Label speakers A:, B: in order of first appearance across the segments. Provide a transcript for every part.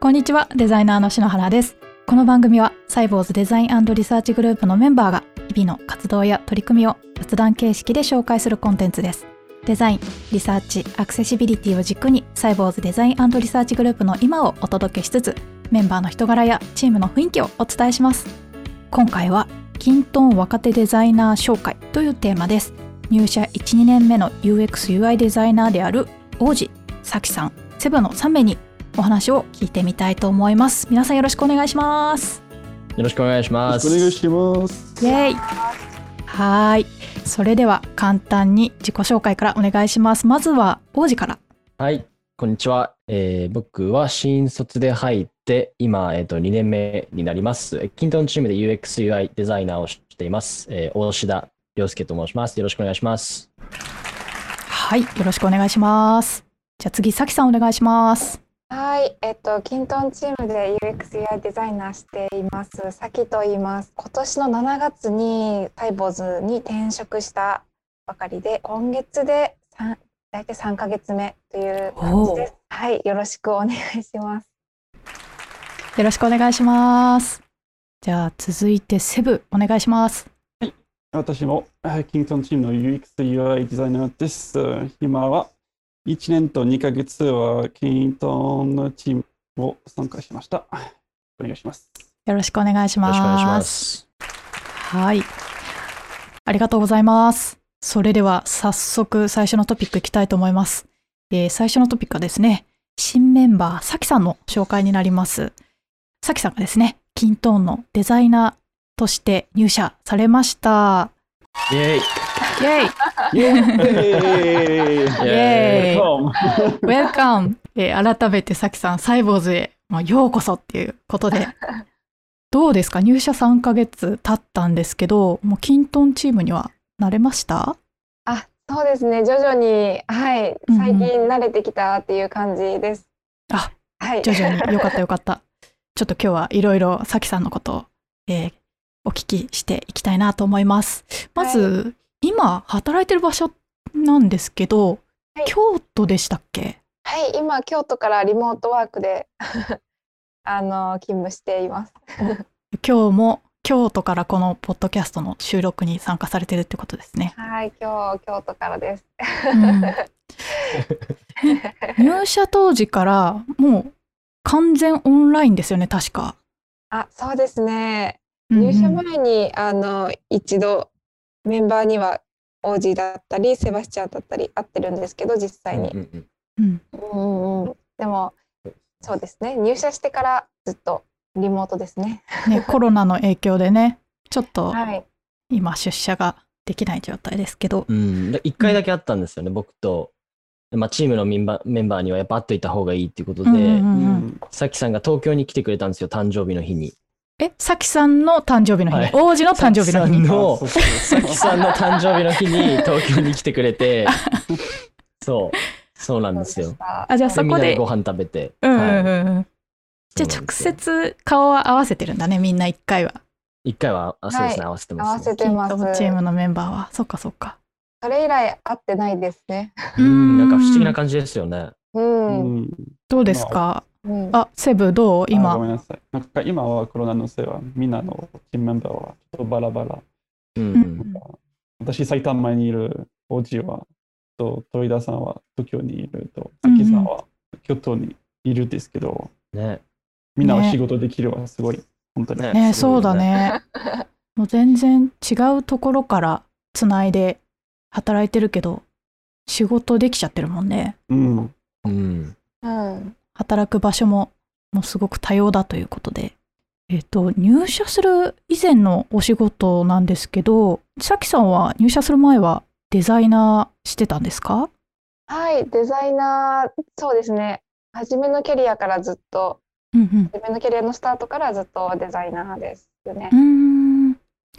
A: こんにちはデザイナーの篠原です。この番組はサイボウズデザインリサーチグループのメンバーが日々の活動や取り組みを雑談形式で紹介するコンテンツです。デザインリサーチアクセシビリティを軸にサイボウズデザインリサーチグループの今をお届けしつつメンバーの人柄やチームの雰囲気をお伝えします。今回は kintone 若手デザイナー紹介というテーマです。入社12年目の UXUI デザイナーである王子咲さん。セブの3名にお話を聞いてみたいと思います。皆さんよろしくお願いします。
B: よろしくお願いします。
C: お願いします。
A: イエイ。はい。それでは簡単に自己紹介からお願いします。まずは王子から。
B: はい。こんにちは、えー、僕は新卒で入って今、えーと、2年目になります。キントンチームで UXUI デザイナーをしています、えー、大志田亮介と申します。よろしくお願いします。
A: はい。よろしくお願いします。じゃあ次、さきさんお願いします。
D: はい、えっと、キントンチームで UX やデザイナーしています、さきと言います。今年の7月にタイボーズに転職したばかりで、今月で大体3か月目という感じです。はい、よろしくお願いします。
A: よろしくお願いします。じゃあ、続いてセブ、お願いします。
C: はい、私もキントンチームの UX UI デザイナーです。今は1年と2ヶ月はキントンのチームを参加しました。お願いします。
A: よろしくお願いします。
B: よろしくお願いします。
A: はい。ありがとうございます。それでは早速最初のトピックいきたいと思います。えー、最初のトピックはですね、新メンバー、さきさんの紹介になります。さきさんがですね、キントーンのデザイナーとして入社されました。
B: イェイ
A: イェイイェイイェイイェイウェルカム改めてさきさん、サイボーズへ、まあ、ようこそっていうことで、どうですか？入社3ヶ月経ったんですけど、もうキントンチームには慣れました？
D: あ、そうですね。徐々に、はい、最近慣れてきたっていう感じです。
A: うん、あ、はい。徐々に。よかったよかった。ちょっと今日はいろいろさきさんのことを、えー、お聞きしていきたいなと思います。まず、はい今働いてる場所なんですけど、はい、京都でしたっけ？
D: はい今京都からリモートワークで あの勤務しています。
A: 今日も京都からこのポッドキャストの収録に参加されてるってことですね。
D: はい今日京都からです、
A: うん、入社当時からもう完全オンラインですよね確か。
D: あそうですね。入社前に、うん、あの一度メンバーにはオージーだったりセバスチャンだったり合ってるんですけど実際に。うんうんうん、でもそうですね入社してからずっとリモートですね。
A: ね コロナの影響でねちょっと今出社ができない状態ですけど。
B: うん、1回だけあったんですよね、僕と。まあ、チームのメンバーメンバーにはやっぱ会っといた方がいいっていうことで、さきさんが東京に来てくれたんですよ誕生日の日に。
A: え、さきさんの誕生日の日に、はい、王子の誕生日の日に。
B: さきさんの誕生日の日に 東京に来てくれて、そう、そうなんですよ。
A: あ、じゃあそこで。
B: ご飯食べて。
A: うんうんうん。はい、じゃあ直接顔は合わせてるんだね、みんな一回は。
B: 一回は、あそうですね、合わせてます、ね。合
D: わせてま
A: す。チームのメンバーは。そっかそっか。
D: それ以来会ってないですね。
B: うん、なんか不思議な感じですよね。
D: うん。
A: どうですか、うん、あ、セブどう？今。
C: ごめんなさい。なんか今はコロナのせいは、みんなのチームメンバーはちょっとバラバラ。
B: うん、
C: 私、埼玉にいるおじは、と、鳥田さんは東京にいると、さきさんは京都にいるんですけど、
B: ね、
C: みんなは仕事できるはすごい、ね、本当に。
A: ね、ねそうだね。もう全然違うところからつないで働いてるけど、仕事できちゃってるもんね。
C: うん。
B: うん。
D: うん
A: 働く場所ももうすごく多様だということで、えっ、と、入社する以前のお仕事なんですけど、さきさんは入社する前はデザイナーしてたんですか？
D: はい、デザイナー、そうですね。初めのキャリアからずっと、うんうん、初めのキャリアのスタートからずっとデザイナーですよね。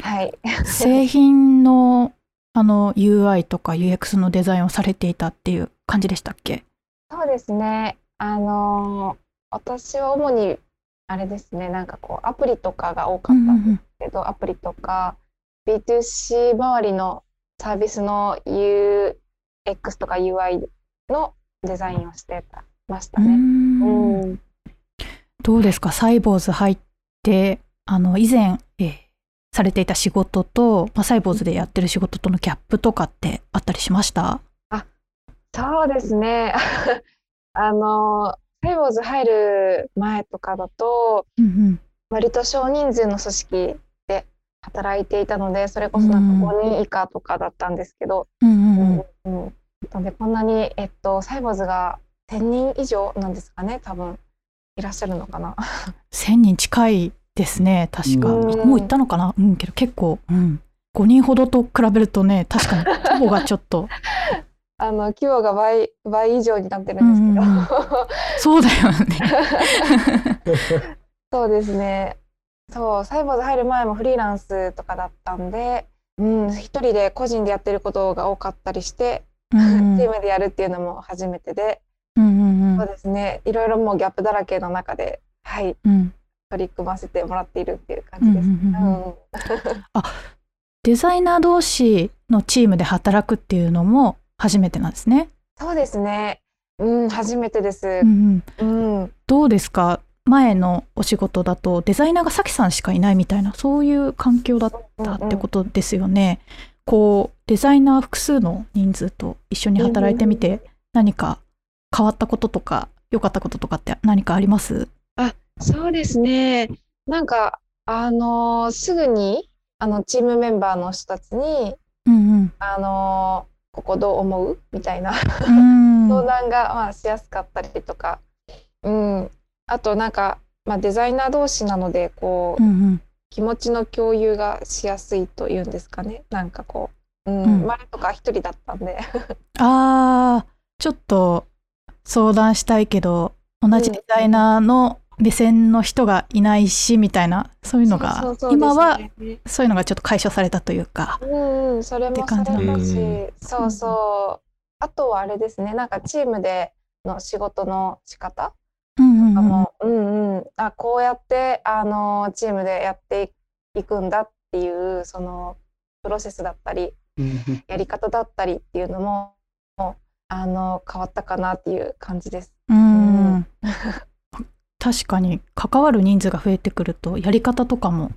D: はい。
A: 製品のあの UI とか UX のデザインをされていたっていう感じでしたっけ？
D: そうですね。あの私は主にあれですねなんかこうアプリとかが多かったんですけど、アプリとか B2C 周りのサービスの UX とか UI のデザインをしてましたね。うん
A: どうですか？サイボーズ入ってあの以前、えーされていた仕事と、まあ、サイボーズでやってる仕事とのギャップとかってあったりしました？
D: そうですね。あの、サイボーズ入る前とかだと、
A: うんうん。
D: 割と少人数の組織で働いていたので、それこそなんか5人以下とかだったんですけど、
A: うんう
D: うん。
A: うん
D: うん。なのでこんなに、えっと、サイボーズが1000人以上なんですかね、多分いらっしゃるのかな。
A: 1000人近いですね確か、
D: うん。
A: もう行ったのかな？うんけど結構、うん、5人ほどと比べるとね確かに規模がちょっと
D: あの規模が倍倍以上になってるんですけど、
A: うん。う んそうだよね。
D: そうですね。そう、サイボーズ入る前もフリーランスとかだったんで、うん、一人で個人でやってることが多かったりして、
A: うん
D: チームでやるっていうのも初めてで、
A: うんうん
D: そうですね、いろいろもうギャップだらけの中で、はい、
A: うん。
D: 取り組ませてもらっているっていう感
A: うん
D: じです。
A: うんうんうん
D: うん。
A: デザイナー同士のチームで働くっていうのも初めてなんですね。
D: そうですね。うん、初めてです
A: う。んうん
D: うん、
A: どうですか？前のお仕事だとデザイナーがさきさんしかいないみたいなそういう環境だったってことですよね。こうデザイナー複数の人数と一緒に働いてみて何か変わったこととか良かったこととかって何かあります？
D: そうですね。なんか、あのーすぐに、あの、チームメンバーの人たちに、
A: うん
D: あのーここどう思う？みたいな。相談が、まあ、しやすかったりとか、うん、あとなんか、まあ、デザイナー同士なのでこう、
A: うんうん。
D: 気持ちの共有がしやすいというんですかね。なんかこう、うん。
A: うん。
D: 前とか一人だったんで。
A: あーちょっと相談したいけど同じデザイナーの目線の人がいないしみたいなそういうのが
D: そうそうそう
A: 今はそういうのがちょっと解消されたというか。
D: うんうん、それ
A: って
D: もさ
A: 感じなん。
D: れたし
B: だ、
D: そうそう。あとはあれですね、なんかチームでの仕事の仕方
A: うんうんうん。
D: とかも、うんうん、あ、こうやって、あの、チームでやっていくんだっていう、その、プロセスだったり、
C: うん。
D: やり方だったりっていうのも、もうあの、変わったかなっていう感じです。
A: うん。
D: うん
A: 確かに関わる人数が増えてくるとやり方とかも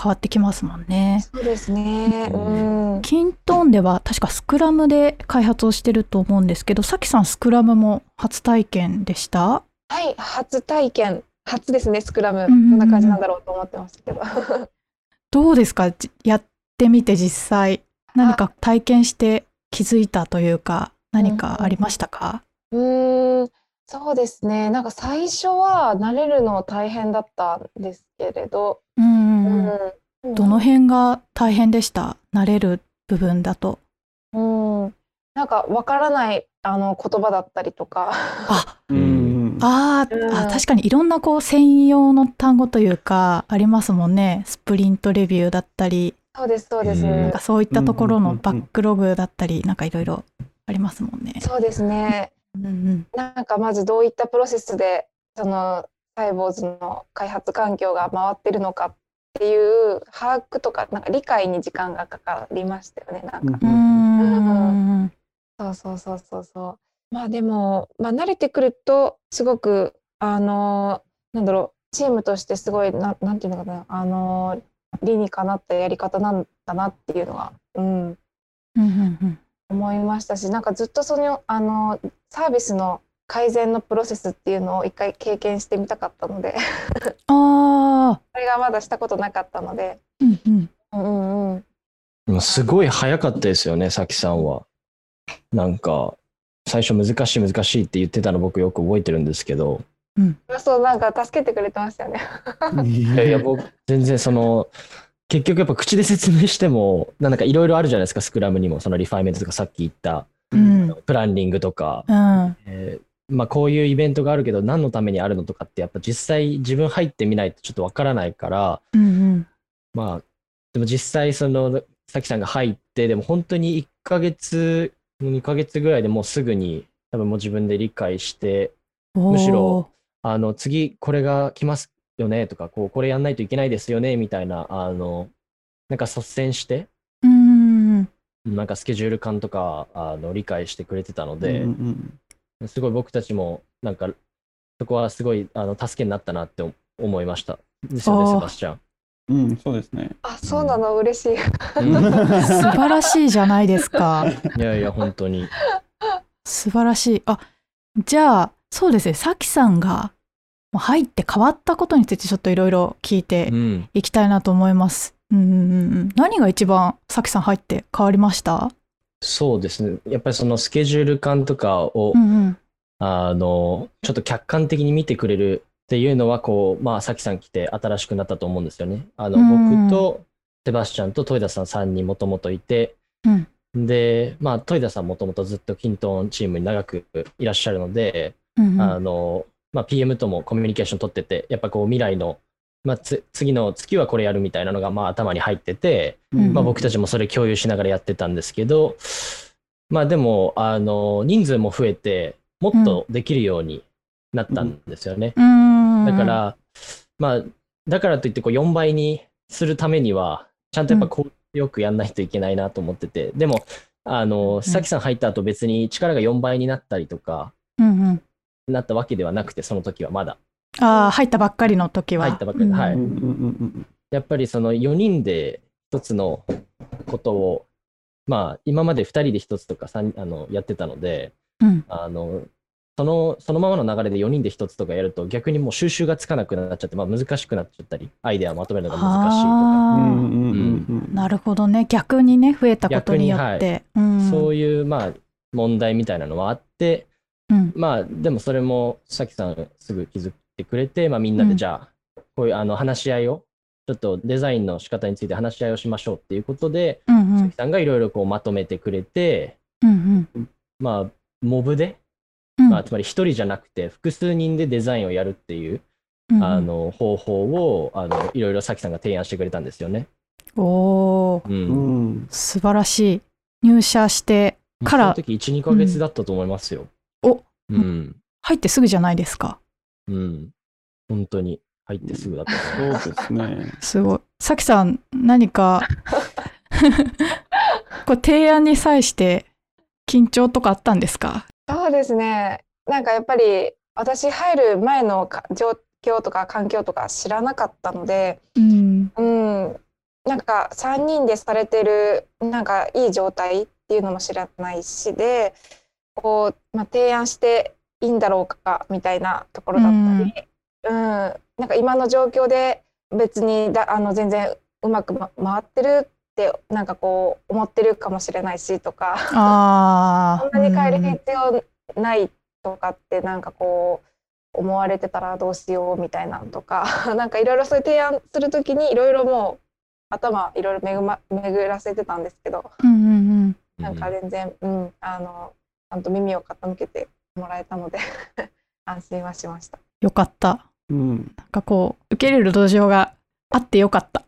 A: 変わってきますもんね。
D: そうですね。
B: う
D: うん。
A: キントーンでは確かスクラムで開発をしてると思うんですけどさきさんスクラムも初体験でした？
D: はい、初体験。初ですね、スクラム。
A: うん
D: な感じなんだろうと思ってましたけど。
A: どうですか？じやってみて実際何か体験して気づいたというか何かありましたか、
D: うーん、そうですね。なんか最初は慣れるの大変だったんですけれど、
A: うんうんうん。
D: うん。
A: どの辺が大変でした？慣れる部分だと。
D: うん、なんかわからないあの言葉だったりとか、
A: あ。
C: うん。
A: あー、
D: うん。
A: あ確かにいろんなこう専用の単語というかありますもんね。スプリントレビューだったり。
D: そうですそうです。
B: うん。
A: なんかそういったところのバックログだったりなんかいろいろありますもんね。
D: そうですね。
A: うんうん。
D: なんかまずどういったプロセスでそのサイボーズの開発環境が回ってるのかっていう把握とかなんか理解に時間がかかりましたよね。なんか。
A: うーん
D: そうそうそうそうそう。まあでも、まあ慣れてくると、すごく、あのーなんだろう、チームとしてすごい、ななんていうのかな、あのー理にかなったやり方なんだなっていうのは、うん、
A: うんうんうん
D: 思いましたし、なんかずっとその、あのーサービスの改善のプロセスっていうのを一回経験してみたかったので、
A: あ
D: それがまだしたことなかったので、
A: ーうんうん
D: うんうんうん。
B: でもすごい早かったですよね、さきさんは。なんか、最初難しい難しいって言ってたの僕よく覚えてるんですけど、
D: そう、なんか助けてくれてましたよね。
B: いやいや、僕、全然その、結局やっぱ口で説明しても、なんかいろいろあるじゃないですか、スクラムにも、そのリファイメントとかさっき言った、
A: うん。
B: プランニングとか、
A: うん。
B: えーまあこういうイベントがあるけど、何のためにあるのとかって、やっぱ実際自分入ってみないとちょっとわからないから、
A: うんうん。
B: まあ、でも実際その、さきさんが入って、でも本当に1ヶ月、2ヶ月ぐらいでもうすぐに、多分もう自分で理解して、むしろあの、次これが来ますよねとか、こう、これやんないといけないですよねみたいな、あの、なんか率先して、
A: うん
B: なんかスケジュール感とか、あの、理解してくれてたの
C: う
B: で、
C: ん
B: すごい僕たちも、なんか、そこはすごいあの助けになったなって思いました。ですよね、セバスチャン。
C: うん、そうですね。
D: あ、そうなの、嬉しい。
B: うん
A: 素晴らしいじゃないですか。
B: いやいや、本当に。
A: 素晴らしい。あ、じゃあ、そうですね。さきさんが入って変わったことについてちょっといろいろ聞いて
B: うん。
A: いきたいなと思います。うん。何が一番さきさん入って変わりました？
B: そうですね。やっぱりそのスケジュール感とかを、
A: うんうん。
B: あの、ちょっと客観的に見てくれるっていうのは、こう、まあ、さきさん来て新しくなったと思うんですよね。あの、
A: うん
B: 僕とセバスチャンとトイダさん3人もともといて、
A: うん
B: で、まあ、トイダさんもともとずっとキントンチームに長くいらっしゃるので、
A: うんうん
B: あの、まあ、PM ともコミュニケーション取ってて、やっぱこう未来の、まあ、つ次の月はこれやるみたいなのがまあ頭に入ってて、
A: うん
B: まあ、僕たちもそれ共有しながらやってたんですけど、まあでも、あの、人数も増えて、もっとできるようになったんですよね。
A: うーん。
B: だから、まあ、だからといってこう4倍にするためには、ちゃんとやっぱこうよくやんないといけないなと思ってて、でも、あの、
A: ん
B: さきさん入った後別に力が4倍になったりとか、
A: うんうん。
B: なったわけではなくて、その時はまだ。
A: ああ、入ったばっかりの時は。
B: 入ったばっかりはい
C: うんうんうん
B: やっぱりその4人で一つのことを、まあ今まで2人で一つとか三あのやってたので、
A: うん。
B: あのそのそのままの流れで4人で一つとかやると逆にもう収集がつかなくなっちゃって、まあ、難しくなっちゃったり、アイデアをまとめるのが難しいとか、
C: うん
A: あ
C: うんうんうんうん
A: あ、なるほどね。逆にね、増えたことによって。うん。
B: そういうまあ問題みたいなのはあって、
A: うん。
B: まあでもそれもさきさんすぐ気づいてくれて、まあ、みんなでじゃあ、こういうあの話し合いを、ちょっとデザインの仕方について話し合いをしましょうっていうことで、
A: うんうん。
B: さきさんがいろいろこうまとめてくれて、
A: うんうん。
B: まあ、モブで、
A: うん。
B: まあ、つまり一人じゃなくて複数人でデザインをやるっていう、
A: うん
B: あの方法をあのいろいろさきさんが提案してくれたんですよね。
A: おー。
B: うん。
C: うん。
A: 素晴らしい。入社してから。
B: その時1、2ヶ月だったと思いますよ。
A: お
B: うん。
A: 入ってすぐじゃないですか
B: うん。本当に入ってすぐだった。
C: そうですね。
A: すごいさきさん何か こう提案に際して緊張とかあったんですか？
D: そうですね。なんかやっぱり私入る前のか状況とか環境とか知らなかったので、
A: うん
D: うん、なんか3人でされてるなんかいい状態っていうのも知らないしで、こう、まあ、提案していいんだろうかみたいなところだったり、うん、なんか今の状況で別にだあの全然うまく、ま、回ってるってなんかこう思ってるかもしれないしとか。
A: ああ
D: そんなに変える必要ないとかってなんかこう思われてたらどうしようみたいなのとか なんかいろいろそういう提案するときにいろいろもう頭いろいろ巡,、ま、巡らせてたんですけど
A: うんうんうん
D: なんか全然、うん、あのちゃんと耳を傾けてもらえたので 安心はしました。
A: よかった
C: うん
A: なんかこう受け入れる土壌があってよかった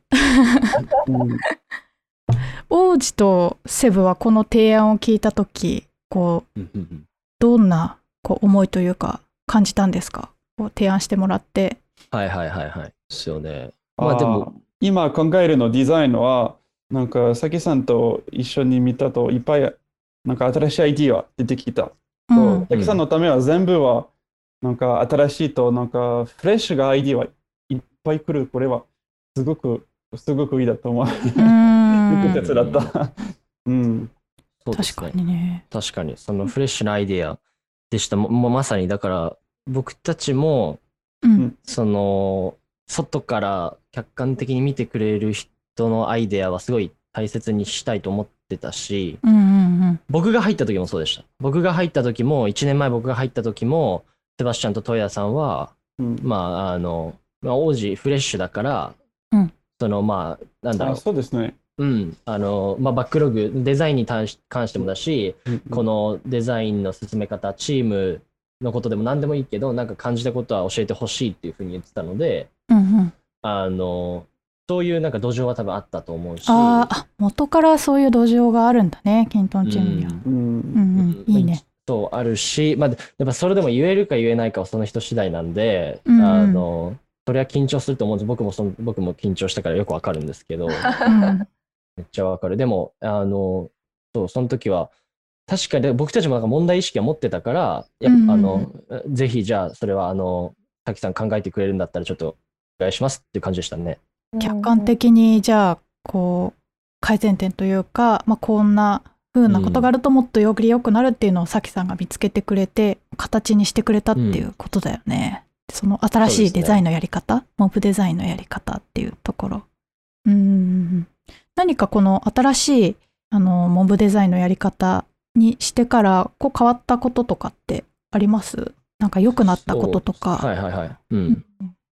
C: うん
A: 王子とセブはこの提案を聞いた時こうどんなこう思いというか感じたんですか？こう提案してもらって。
B: はいはいはいはい。ですよね。まあでも、
C: 今考えるのデザインは、なんか、さきさんと一緒に見たといっぱい、なんか新しいアイディア出てきた。
A: う
C: と
A: ん、
C: さんのためは全部は、なんか新しいと、なんかフレッシュがアイディアはいっぱい来る。これは、すごく、すごくいいだと思う。
A: うーん
C: いい鉄だった。うん。
B: そうですね
A: 確かにね。
B: 確かに、そのフレッシュなアイデアでした。ももうまさに、だから、僕たちも、
A: うん
B: その、外から客観的に見てくれる人のアイデアはすごい大切にしたいと思ってたし、
A: うんうん
B: 僕が入った時もそうでした。僕が入った時も、1年前僕が入った時も、セバスチャンとトヤさんは、
C: うん
B: まあ、あの、まあ、王子フレッシュだから、
A: うん
B: その、まあ、なんだろ
C: あ
B: う。
C: そうですね。
B: うん。あの、まあ、バックログ、デザインに関してもだし、このデザインの進め方、チームのことでも何でもいいけど、なんか感じたことは教えてほしいっていうふうに言ってたので、
A: うんうんうん
B: あの、そういうなんか土壌は多分あったと思うし、
A: あーあ元からそういう土壌があるんだねキントンチームには。
C: うん
A: うんうんいいね。
B: そう、あるし、まあ、でやっぱそれでも言えるか言えないかはその人次第なんで、
A: うんうん
B: あの、それは緊張すると思うんです。僕もその、僕も緊張したからよくわかるんですけど、
A: うん
B: めっちゃわかる。でも、あの、そう、その時は、確かに僕たちもなんか問題意識は持ってたから、やっ
A: うんうんうん
B: あのぜひじゃあそれはあの滝さん考えてくれるんだったらちょっとお願いしますっていう感じでしたね。
A: 客観的にじゃあこう改善点というか、まあ、こんな風なことがあるともっとより良くなるっていうのをさきさんが見つけてくれて形にしてくれたっていうことだよね。その新しいデザインのやり方、モブデザインのやり方っていうところ。うーん何かこの新しいあのモブデザインのやり方にしてからこう変わったこととかってあります？なんか良くなったこととか。
B: はいはいはい。う。
A: うんん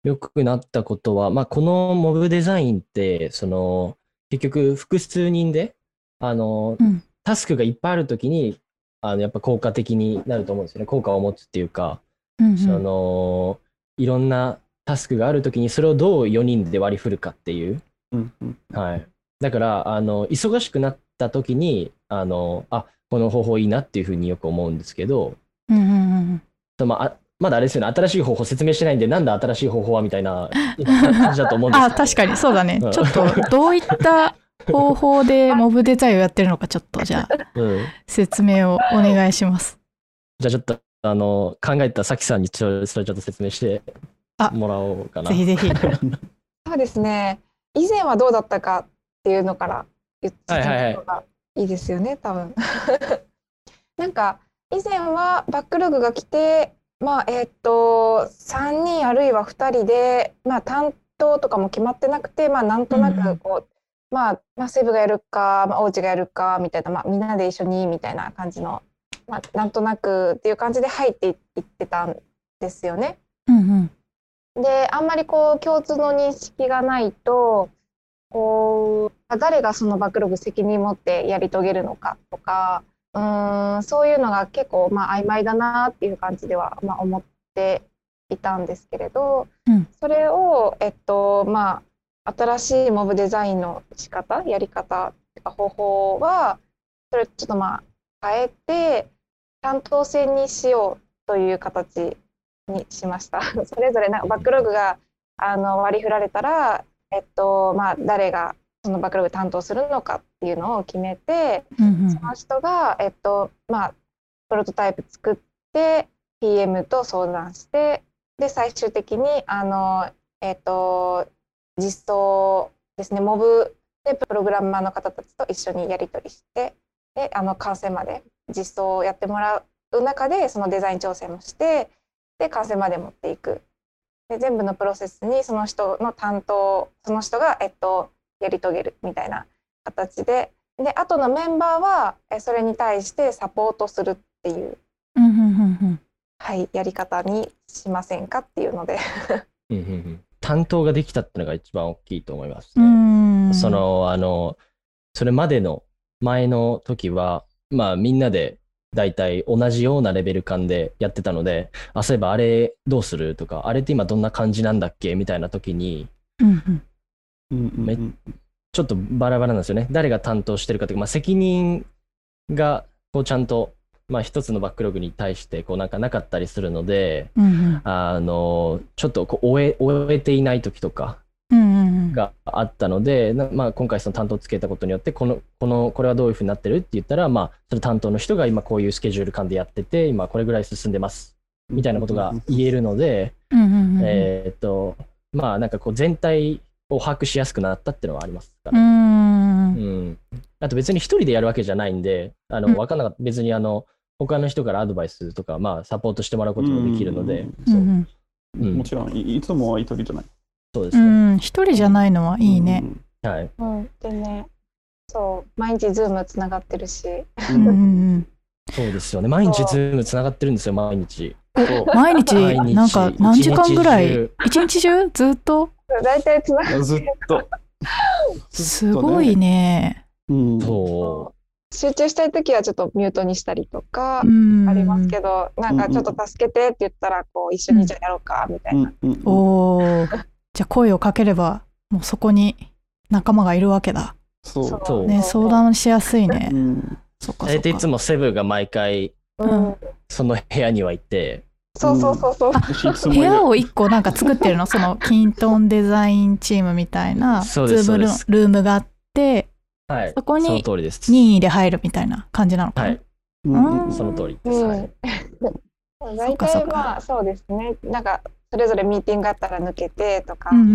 B: 良くなったことは、まあ、このモブデザインって、その、結局複数人で、あの、
A: うん
B: タスクがいっぱいあるときに、あの、やっぱ効果的になると思うんですよね。効果を持つっていうか、
A: うんうん
B: その、いろんなタスクがあるときに、それをどう4人で割り振るかっていう。
C: うんうん
B: はい。だから、あの、忙しくなったときに、あの、あ、この方法いいなっていうふうによく思うんですけど、
A: うんうんうん
B: とまああ、まだあれですよね、新しい方法説明してないんで、なんだ新しい方法はみたいな感じだと思うんですけど、
A: あ確かにそうだね
B: うん
A: ちょっとどういった方法でモブデザインをやってるのかちょっとじゃあ
B: うん。
A: 説明をお願いします。
B: じゃあちょっと、あの、考えたさきさんにちょそれちょっと説明して
A: あ
B: もらおうかな。
A: ぜひぜひ。
D: そうですね。以前はどうだったかっていうのから言って
B: はいはいはい
D: た方がいいですよね、多分。なんか以前はバックログが来て、まあえっと3人あるいは2人で、まあ担当とかも決まってなくて、まあなんとな
A: うんうん
D: くこう、まあまあセブがやるか、まあ、おうちがやるかみたいな、まあみんなで一緒にみたいな感じの、まあなんとなくっていう感じで入っていってたんですよね。
A: うんうん
D: であんまりこう共通の認識がないとこうあ誰がそのバックログ責任持ってやり遂げるのかとかうーんそういうのが結構まあ曖昧だなっていう感じではまあ思っていたんですけれど、
A: うん
D: それをえっとまあ新しいモブデザインの仕方やり方方法はそれをちょっとまあ変えて担当制にしようという形にしました。それぞれなんかバックログがあの割り振られたら、えっとまあ、誰がそのバックログ担当するのかっていうのを決めて、
A: うん
D: その人が、えっとまあ、プロトタイプ作って PM と相談してで最終的にあの、えっと、実装ですねモブでプログラマーの方たちと一緒にやり取りしてであの完成まで実装をやってもらう中でそのデザイン調整もしてで完成まで持っていく。で全部のプロセスにその人の担当その人が、えっと、やり遂げるみたいな形で。で後のメンバーはえそれに対してサポートするっていう、
A: うんうんうん
D: はい、やり方にしませんかっていうので。
B: うんうんうん。担当ができたっていうのが一番大きいと思います
A: う
B: ね。その、あの、それまでの前の時は、まあみんなで大体同じようなレベル感でやってたので、あ、そういえばあれどうするとか、あれって今どんな感じなんだっけみたいな時に、
A: うんうん。
C: うんうん
B: めちょっとバラバラなんですよね。誰が担当してるかというか、まあ、責任がこうちゃんと、まあ、一つのバックログに対してこうなんかなかったりするので、
A: うんうん。
B: あのちょっとこう終え終えていない時とか
A: うんうん
B: があったので、なまあ、今回その担当をつけたことによってこのこのこれはどういうふうになってるって言ったら、まあ、その担当の人が今こういうスケジュール感でやってて今これぐらい進んでます。みたいなことが言えるので、
A: うんうんうん。
B: えーっとまあなんかこう全体を把握しやすくなったっていうのはありますか
A: う
B: ね。
A: ん。
B: うん、あと別に一人でやるわけじゃないんで、あの
A: うん。
B: 分かんなかった、別にあの他の人からアドバイスとか、まあ、サポートしてもらうこともできるので、
C: うん。
A: う。ん
C: もちろんい、いつもは一人じゃない。
A: う
B: そうですね。
A: ん。一人じゃないのはいいね。
B: はい、
D: うん、でねそう毎日 Zoom つながってるし。
C: う
A: うんうん
C: ん
A: うん。
B: そうですよね。毎日 Zoom つながってるんですよ、毎日。
A: 毎日
B: 毎日。
A: なんか何時間ぐらい？
B: 一日中。
A: 一日中？ずっと？
D: 大体つなが
C: ずっと。
A: すごいね。
C: うん。
B: そ
D: 集中したい時はちょっとミュートにしたりとか
A: うん
D: ありますけど、なんかちょっと助けてって言ったらこう一緒にじゃあやろうかみたいな、
A: おお。じゃあ声をかければもうそこに仲間がいるわけだ。
C: そう。
A: ね相談しやすいね
C: う。ん
B: う。
A: そっかそっか。
B: 大体いつもセブが毎回、
D: うん
B: その部屋にはいて、
D: そうそうそうそう、
A: 部屋を一個なんか作ってるの？そのキントンデザインチームみたいなズ
B: そうです
A: ームルームがあって
B: はい、
A: そこに
B: その通りです。
A: 任意で入るみたいな感じなのかな？
B: はい、
C: うん
A: うん
B: その通りです。はい。
D: 大
A: かそうか
D: 体まあそうですね。なんかそれぞれミーティングがあったら抜けてとか、
A: うんうんう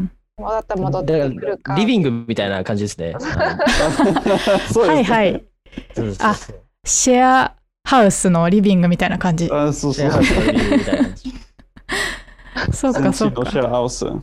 A: ん
D: 戻ったら戻ってくるか。
B: リビングみたいな感じですね。
C: そうですね
A: はいはい。
B: そうそうそう
A: シェアハウスのリビングみたいな感じ。
C: あそうそう
B: シェアハウスのリビングみたいな感じ。
A: そうかそうか。
C: のシェアハウス。本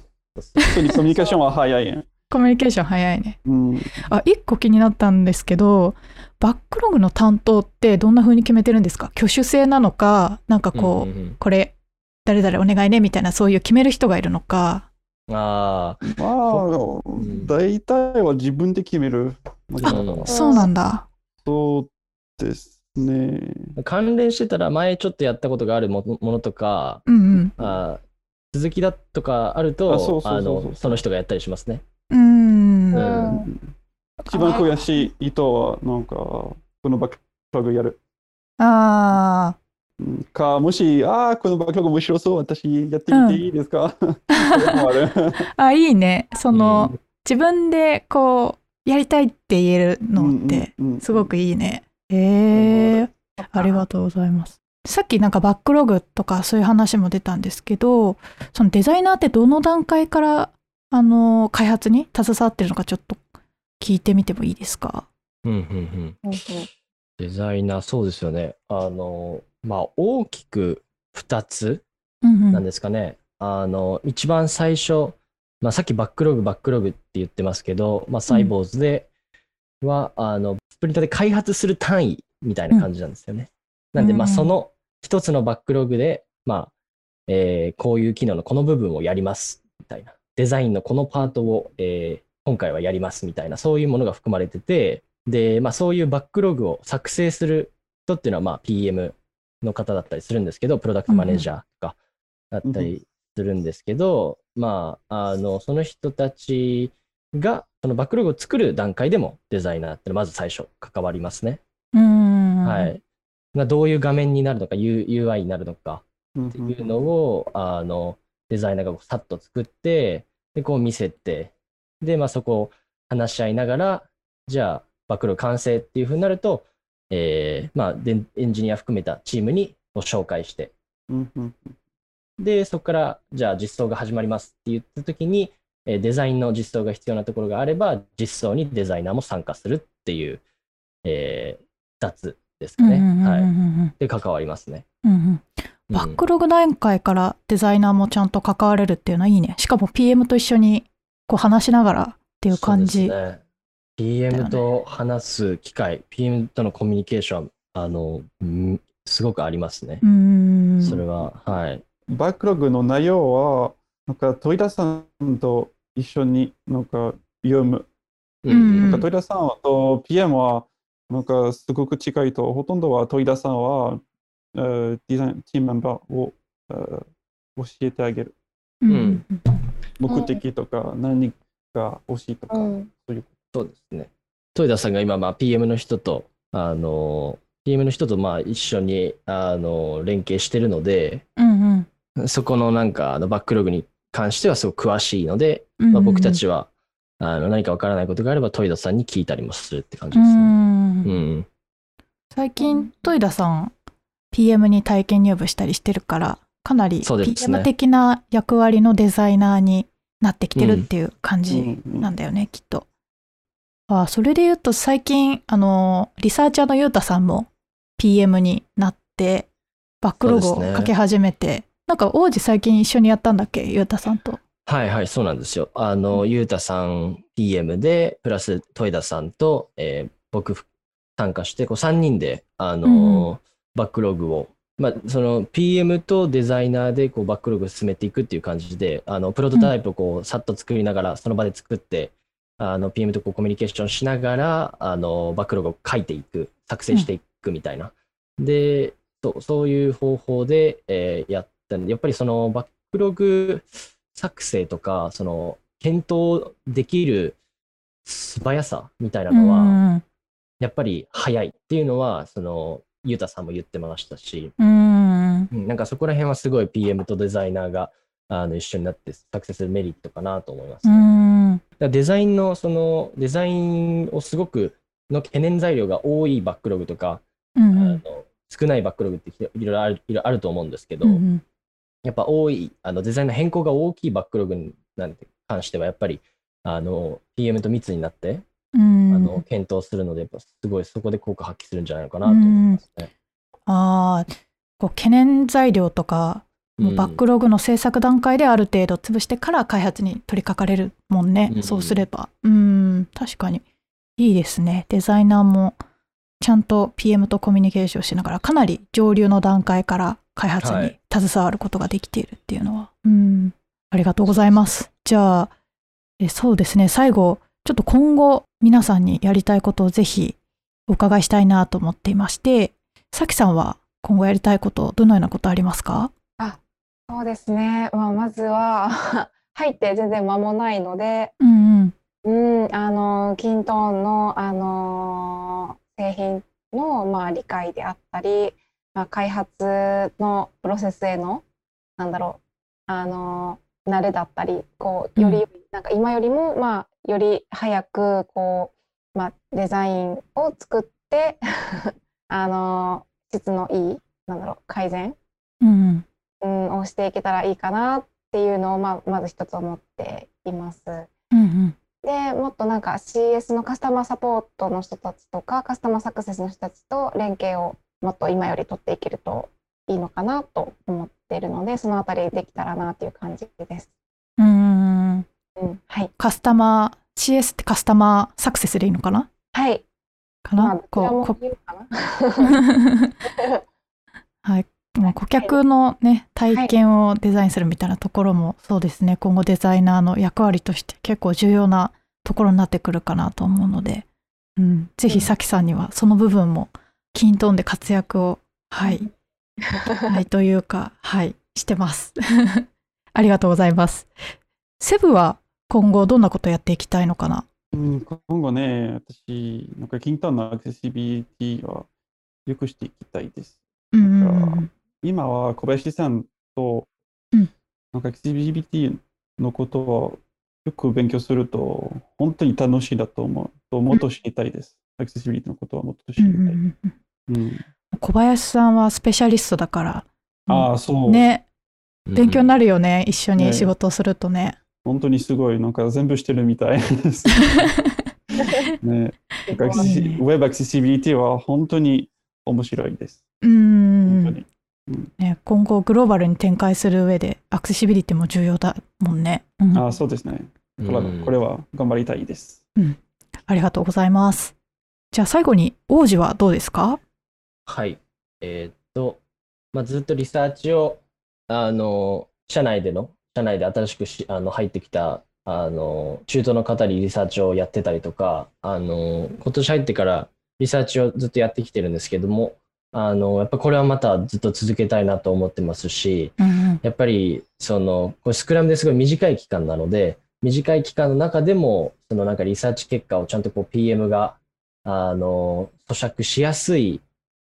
C: 当にコミュニケーションは早いね。
A: コミュニケーション早いね。
C: うん。
A: あ、一個気になったんですけど、バックログの担当ってどんな風に決めてるんですか？挙手制なのか、なんかこう、
B: うんうんうん
A: これ、誰々お願いねみたいな、そういう決める人がいるのか。
B: ああ、
C: まあ、
B: ん
C: 大体は自分で決める。
B: あ
A: そうなんだ。
C: そうですね。
B: 関連してたら前ちょっとやったことがあるものものとか、
A: うん
B: あー続きだとかあると
C: あそ
B: の人がやったりしますね。
A: うん。うーん。
B: う
D: うん
C: 一番悔しい人は、なんか、このバックログやる。
A: あ
C: うんか、もし、ああ、このバックログ面白そう、私やってみていいですか、それもあ
A: いいね。その、
B: うん
A: 自分でこう、やりたいって言えるのって、
C: うんうんうん
A: すごくいいね。へえ。ありがとうございます。さっきなんかバックログとかそういう話も出たんですけど、そのデザイナーってどの段階からあの開発に携わってるのかちょっと聞いてみてもいいですか？
B: うんうんうん
D: うんうん
B: デザイナー、そうですよね。あの、まあ、大きく2つ
A: うんうん。
B: なんですかね。あの、一番最初、まあ、さっきバックログ、バックログって言ってますけど、まあ、サイボーズでは、あの、スプリントで開発する単位みたいな感じなんですよね。なんで、まあ、
A: うん
B: その一つのバックログで、まあ、えーこういう機能のこの部分をやります、みたいな。デザインのこのパートを、えー今回はやります、みたいな、そういうものが含まれてて、で、まあ、そういうバックログを作成する人っていうのは、まあ、PM の方だったりするんですけど、プロダクトマネージャーとかだったりするんですけど、まあ、あの、その人たちが、そのバックログを作る段階でもデザイナーってまず最初関わりますね。
A: うん。
B: はい。まあ、どういう画面になるのか、U- UI になるのか
C: うん
B: っていうのを、あの、デザイナーがさっと作って、で、こう見せて、で、まあそこを話し合いながら、じゃあ、バックログ完成っていうふうになると、えーまあ、でエンジニア含めたチームにご紹介して、で、そこから、じゃあ実装が始まりますって言ったときに、えーデザインの実装が必要なところがあれば、実装にデザイナーも参加するっていう、えー、2つですかね。はい。
A: うん
B: で、関わりますね。
A: うんうんバックログ段階からデザイナーもちゃんと関われるっていうのはいいね。しかも PM と一緒にこう話しながらっていう感じ。
B: そうですね。PM と話す機会、PM とのコミュニケーション、あの、うんすごくありますね
A: う。ん。
B: それは、はい。
C: バックログの内容は、なんか、戸田さんと一緒になんか読む。
A: うん
C: なんか、戸田さんと PM は、なんか、すごく近いと、ほとんどは戸田さんは、えーデザイン、チームメンバーを、えー教えてあげる。
A: うん
B: うん
C: 目的とか、何が欲しいとか、
D: うん
C: そういう。
B: そうですね。豊田さんが今、まあ、PM の人と、あの、PM の人とまあ一緒にあの連携してるので、
A: うんうん
B: そこのなんかあのバックログに関してはすごく詳しいので、まあ、僕たちはあの何かわからないことがあれば豊田さんに聞いたりもするって感じ
A: う
B: ですね。
A: ん
B: うん。
A: 最近戸田さん PM に体験入部したりしてるからかなり PM 的な役割のデザイナーになってきてるっていう感じ
C: うん
A: なんだよね、きっと。あそれで言うと最近あのリサーチャーのゆうたさんも PM になってバックログを
B: そうですね
A: 書き始めて、なんか王子最近一緒にやったんだっけゆうたさんと？
B: はいはい、そうなんですよ。あの、ゆうたさん PM で、プラス豊田さんと、えー僕参加して、こう3人で、あのーバックログを、まあ、その PM とデザイナーでこうバックログを進めていくっていう感じで、あの、プロトタイプをこう、さっと作りながら、その場で作って、あの、PM とこうコミュニケーションしながら、あの、バックログを書いていく、作成していくみたいな。で、そうそういう方法で、えーやったんで、やっぱりそのバックログ作成とか、その、検討できる素早さみたいなのは、
A: うん
B: やっぱり早いっていうのは、その、ゆうたさんも言ってましたし、
A: うん
B: うんなんかそこら辺はすごい PM とデザイナーがあの一緒になって作成するメリットかなと思います
A: う
B: ね、デザインのそのデザインをすごくの懸念材料が多いバックログとか
A: うんうん。
B: あの少ないバックログっていろいろあるあると思うんですけど、
A: うんうん
B: やっぱ多い、あのデザインの変更が大きいバックログになんて関しては、やっぱりあの PM と密になって、
A: うん。
B: あの検討するので、やっぱすごいそこで効果発揮するんじゃないのかなと思いますね。
A: ああこう懸念材料とかもうバックログの制作段階である程度潰してから開発に取り掛かれるもんね、
B: うん。
A: そうすれば。うん。確かに。いいですね。デザイナーもちゃんと PM とコミュニケーションしながらかなり上流の段階から開発に
B: はい。
A: 携わることができているっていうのは、うんありがとうございます。じゃあえそうですね。最後ちょっと今後皆さんにやりたいことをぜひお伺いしたいなと思っていましてさきさんは今後やりたいことどのようなことありますか？
D: そうですね。まあ、まずは 入って全然間もないので、
A: うんうん。
D: うん、あの、キントーンの、あの、製品の、まあ、理解であったり、まあ、開発のプロセスへの、なんだろう、あの、慣れだったり、こう、より、なんか今よりも、まあ、より早く、こう、まあ、デザインを作って、あの、質のいい、なんだろう、改善
A: うん。
D: うん、をしていけたらいいかなっていうのを、まあ、まず一つ思っています。
A: うんうん
D: でもっとなんか CS のカスタマーサポートの人たちとかカスタマーサクセスの人たちと連携をもっと今より取っていけるといいのかなと思っているのでそのあたりできたらなっていう感じです。
A: うんうん
D: うん、はい、
A: カスタマー CS ってカスタマーサクセスでいいのかな？
D: はい、
A: かな？
D: まあ
A: こうこ
D: も言うかな。
A: はいもう顧客のね体験をデザインするみたいなところもそうですね。今後デザイナーの役割として結構重要なところになってくるかなと思うので、うん、ぜひさきさんにはその部分もキントンで活躍をはい、はい、というかはいしてます。ありがとうございます。セブは今後どんなことやっていきたいのかな？
C: うん、今後ね、私、なんか、キントンのアクセシビリティは良くしていきたいです。
A: うん
C: 今は小林さんと、
A: うん
C: なんかアクセシビリティのことをよく勉強すると、本当に楽しいだと思う。ともっと知りたいです。アクセシビリティのことはもっと知
A: うん
C: りたい。
A: うんうん
C: うん
A: 小林さんはスペシャリストだから
C: ああ、そう。
A: ね勉強にな
B: る。
A: るよね、一緒に
C: ね
A: 仕事をするとね。
C: 本当にすごい、なんか全部してるみたいです。ね、ウェブアクセシビリティは本当に面白いです。
A: うーん
C: 本当に。
A: ね、今後グローバルに展開する上でアクセシビリティも重要だもんね。うん
C: ああ、そうですね。これは
B: うん
C: これは頑張りたいです。
A: ありがとうございます。じゃあ最後に王子はどうですか？
B: はい。えーっと、まあ、ずっとリサーチを、あの、社内での、社内で新しくしあの入ってきた、あの、中東の方にリサーチをやってたりとか、あの、今年入ってからリサーチをずっとやってきてるんですけども、あの、やっぱこれはまたずっと続けたいなと思ってますし、
A: うん
B: やっぱり、その、これスクラムですごい短い期間なので、短い期間の中でも、そのなんかリサーチ結果をちゃんとこう PM が、あの、咀嚼しやすい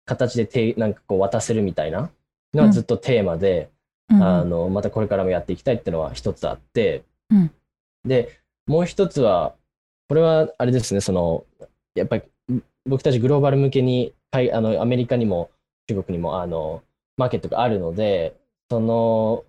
B: 形でてなんかこう渡せるみたいなのはずっとテーマで、
A: うん。
B: あの、またこれからもやっていきたいっていうのは一つあって、
A: うん。
B: で、もう一つは、これはあれですね、その、やっぱり僕たちグローバル向けに、はいあのアメリカにも中国にもあのマーケットがあるので、その、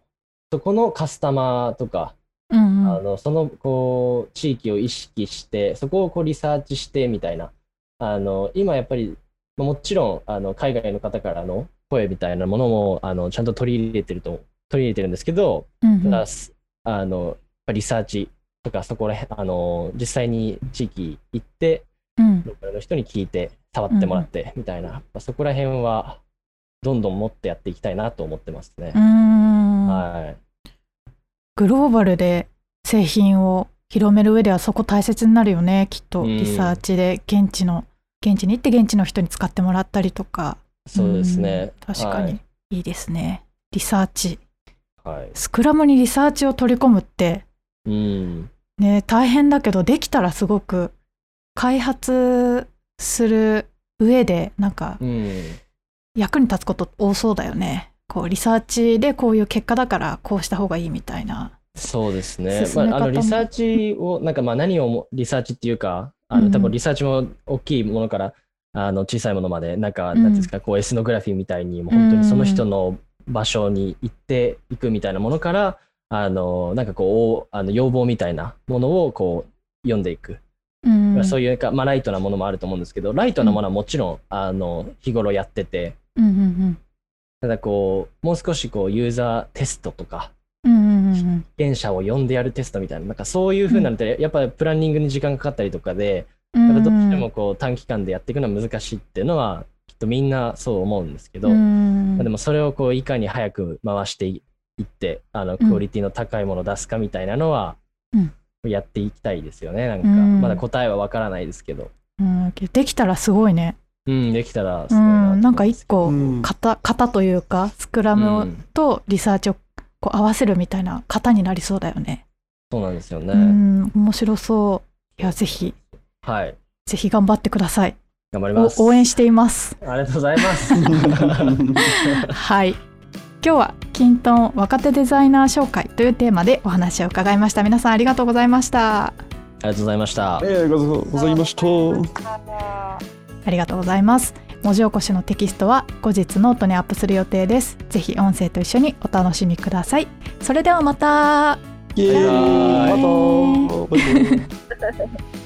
B: そこのカスタマーとか、
A: うんうん。
B: あのそのこう地域を意識して、そこをこうリサーチしてみたいな、あの今やっぱり、まあもちろんあの海外の方からの声みたいなものもあのちゃんと取り入れてると取り入れてるんですけど、
A: うんうん。
B: あのリサーチとかそこら辺あの実際に地域行って
A: うん
B: ローカルの人に聞いて触ってもらってみたいな、まあそこら辺はどんどんもっとやっていきたいなと思ってますね。はい。
A: グローバルで製品を広める上ではそこ大切になるよね。きっと
B: うん。
A: リサーチで現地の現地に行って現地の人に使ってもらったりとか。
B: そうですね。
A: うん。確かに。い。いですね。リサーチ。
B: はい。はい。
A: スクラムにリサーチを取り込むって。
B: うん。
A: ね大変だけどできたらすごく開発する上でなんか
B: うん。
A: 役に立つこと多そうだよねこうリサーチでこういう結果だからこうした方がいいみたいな
B: そうですね。まあ、あのリサーチを、なんかまあ何をもリサーチっていうか、あ
A: うんうん
B: の多分リサーチも大きいものからあの小さいものまで、なんか、
A: うん
B: なんていうんですか、こうエスノグラフィーみたいに、もう本当にその人の場所に行っていくみたいなものから、あの、なんかこう、あの要望みたいなものをこう読んでいく。
A: うん。
B: そういうか、まあ、ライトなものもあると思うんですけど、ライトなものはもちろん、あの、日頃やってて、
A: うんうん
B: ただこう、もう少しこう、ユーザーテストとか、
A: うんうんうんうん。
B: 被験者を呼んでやるテストみたいな、なんかそういう風なのって、やっぱりプランニングに時間かかったりとかで、
A: うん
B: やっぱどうしてもこう短期間でやっていくのは難しいっていうのは、きっとみんなそう思うんですけど、
A: うん。
B: まあでもそれをこういかに早く回していって、あの、クオリティの高いものを出すかみたいなのは
A: うん、
B: やっていきたいですよね。なんか、
A: うん
B: まだ答えはわからないですけど。
A: うんできたらすごいね。
B: うん、できたらす
A: う
B: ごいなと
A: ん、なんか一個
C: うん
A: 型型というかスクラ
B: う
A: ム
B: ん
A: とリサーチをこう合わせるみたいな型になりそうだよね。
B: そうなんですよね。
A: うん、面白そう。いやぜひ
B: はい。
A: ぜひ頑張ってください。お
B: 頑張ります。
A: 応援しています。
B: ありがとうございます。
A: はい。今日は kintone 若手デザイナー紹介というテーマでお話を伺いました。皆さんありがとうございました。
B: ありがとうございました。
C: ありがとうございました。
A: ありがとうございます。文字起こしのテキストは後日ノートにアップする予定です。ぜひ音声と一緒にお楽しみください。それではまた。
C: イエー
B: イ
C: またバイバイ